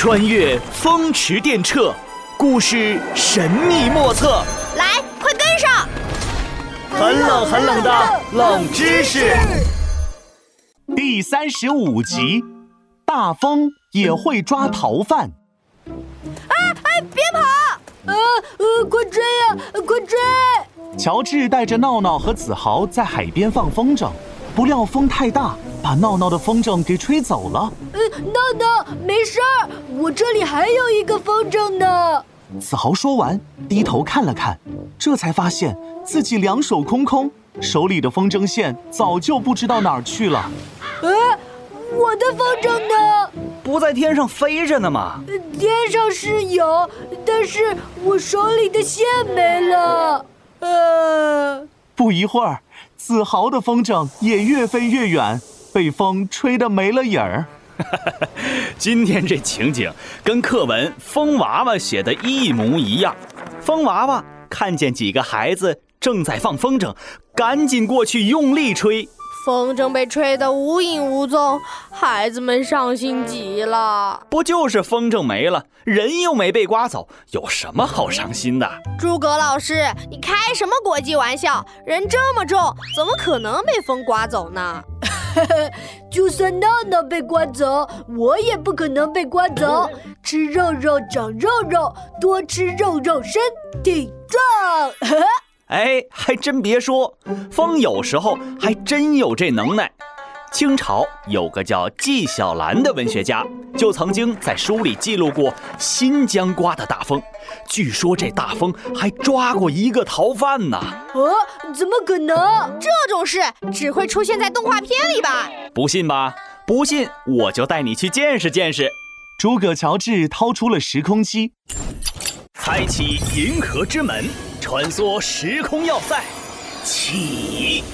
穿越风驰电掣，故事神秘莫测。来，快跟上！很冷很冷的冷知识。第三十五集，大风也会抓逃犯。哎哎，别跑！呃呃，快追呀，快追！乔治带着闹闹和子豪在海边放风筝，不料风太大，把闹闹的风筝给吹走了。嗯，闹闹，没事儿，我这里还有一个风筝呢。子豪说完，低头看了看，这才发现自己两手空空，手里的风筝线早就不知道哪儿去了。呃，我的风筝呢？不在天上飞着呢吗？天上是有，但是我手里的线没了。呃，不一会儿，子豪的风筝也越飞越远，被风吹得没了影儿。今天这情景跟课文《风娃娃》写的一模一样。风娃娃看见几个孩子正在放风筝，赶紧过去用力吹，风筝被吹得无影无踪，孩子们伤心极了。不就是风筝没了，人又没被刮走，有什么好伤心的？诸葛老师，你开什么国际玩笑？人这么重，怎么可能被风刮走呢？就算闹闹被刮走，我也不可能被刮走。吃肉肉长肉肉，多吃肉肉身体壮。哎，还真别说，风有时候还真有这能耐。清朝有个叫纪晓岚的文学家，就曾经在书里记录过新疆刮的大风。据说这大风还抓过一个逃犯呢。哦，怎么可能？这种事只会出现在动画片里吧？不信吧？不信我就带你去见识见识。诸葛乔治掏出了时空机，开启银河之门，穿梭时空要塞，起。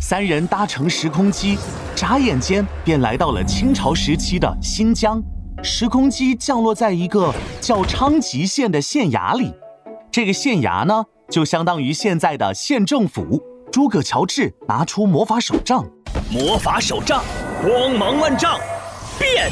三人搭乘时空机，眨眼间便来到了清朝时期的新疆。时空机降落在一个叫昌吉县的县衙里，这个县衙呢，就相当于现在的县政府。诸葛乔治拿出魔法手杖，魔法手杖，光芒万丈，变！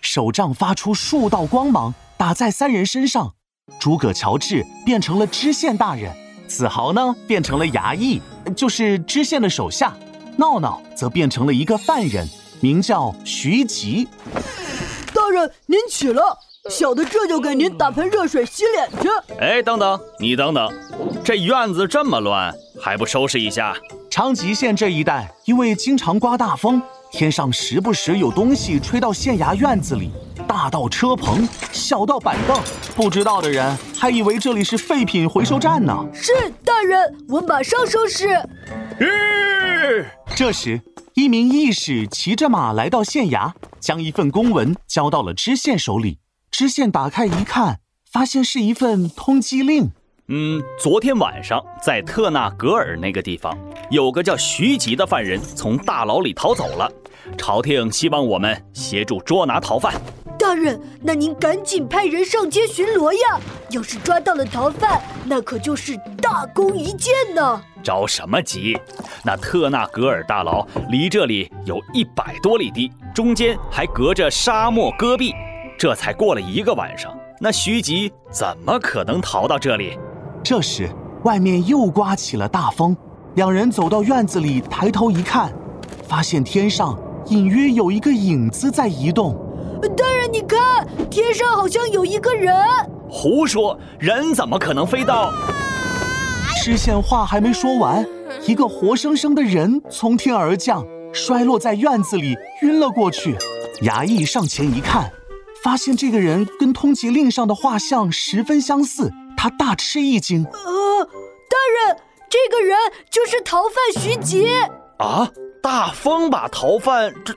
手杖发出数道光芒，打在三人身上。诸葛乔治变成了知县大人，子豪呢变成了衙役。就是知县的手下，闹闹则变成了一个犯人，名叫徐吉。大人，您起了，小的这就给您打盆热水洗脸去。哎，等等，你等等，这院子这么乱，还不收拾一下？昌吉县这一带因为经常刮大风，天上时不时有东西吹到县衙院子里，大到车棚，小到板凳，不知道的人还以为这里是废品回收站呢。是大人，我马上收拾。这时，一名义士骑着马来到县衙，将一份公文交到了知县手里。知县打开一看，发现是一份通缉令。嗯，昨天晚上在特纳格尔那个地方，有个叫徐吉的犯人从大牢里逃走了。朝廷希望我们协助捉拿逃犯。大人，那您赶紧派人上街巡逻呀！要是抓到了逃犯，那可就是大功一件呢。着什么急？那特纳格尔大牢离这里有一百多里地，中间还隔着沙漠戈壁。这才过了一个晚上，那徐吉怎么可能逃到这里？这时，外面又刮起了大风。两人走到院子里，抬头一看，发现天上隐约有一个影子在移动。大人，你看，天上好像有一个人。胡说，人怎么可能飞到？知县话还没说完，一个活生生的人从天而降，摔落在院子里，晕了过去。衙役上前一看，发现这个人跟通缉令上的画像十分相似。他大吃一惊，呃，大人，这个人就是逃犯徐杰啊！大风把逃犯抓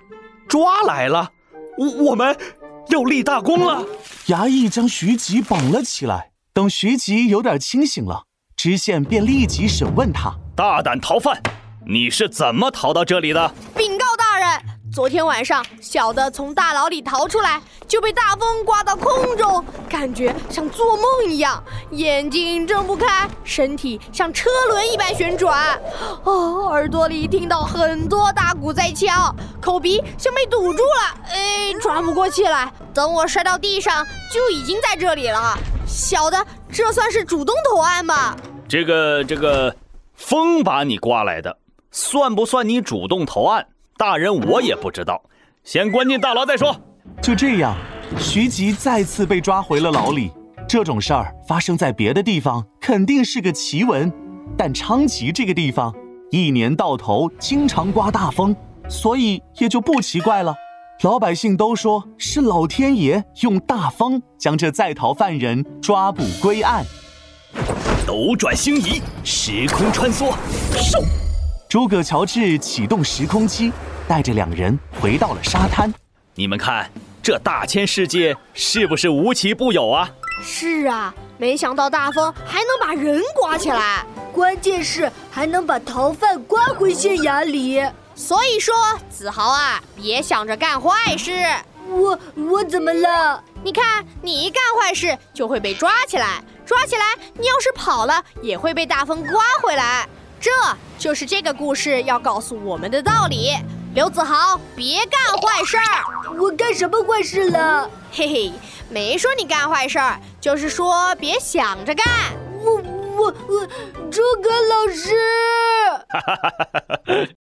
抓来了，我我们要立大功了。衙役将徐吉绑了起来，等徐吉有点清醒了，知县便立即审问他：大胆逃犯，你是怎么逃到这里的？昨天晚上，小的从大牢里逃出来，就被大风刮到空中，感觉像做梦一样，眼睛睁不开，身体像车轮一般旋转，哦，耳朵里听到很多大鼓在敲，口鼻像被堵住了，哎，喘不过气来。等我摔到地上，就已经在这里了。小的，这算是主动投案吧？这个这个，风把你刮来的，算不算你主动投案？大人，我也不知道，先关进大牢再说。就这样，徐吉再次被抓回了牢里。这种事儿发生在别的地方，肯定是个奇闻，但昌吉这个地方一年到头经常刮大风，所以也就不奇怪了。老百姓都说是老天爷用大风将这在逃犯人抓捕归案。斗转星移，时空穿梭，收！诸葛乔治启动时空机。带着两人回到了沙滩，你们看，这大千世界是不是无奇不有啊？是啊，没想到大风还能把人刮起来，关键是还能把逃犯刮回县衙里。所以说，子豪啊，别想着干坏事。我我怎么了？你看，你一干坏事就会被抓起来，抓起来，你要是跑了，也会被大风刮回来。这就是这个故事要告诉我们的道理。刘子豪，别干坏事儿！我干什么坏事了？嘿嘿，没说你干坏事儿，就是说别想着干。我我我，诸葛老师。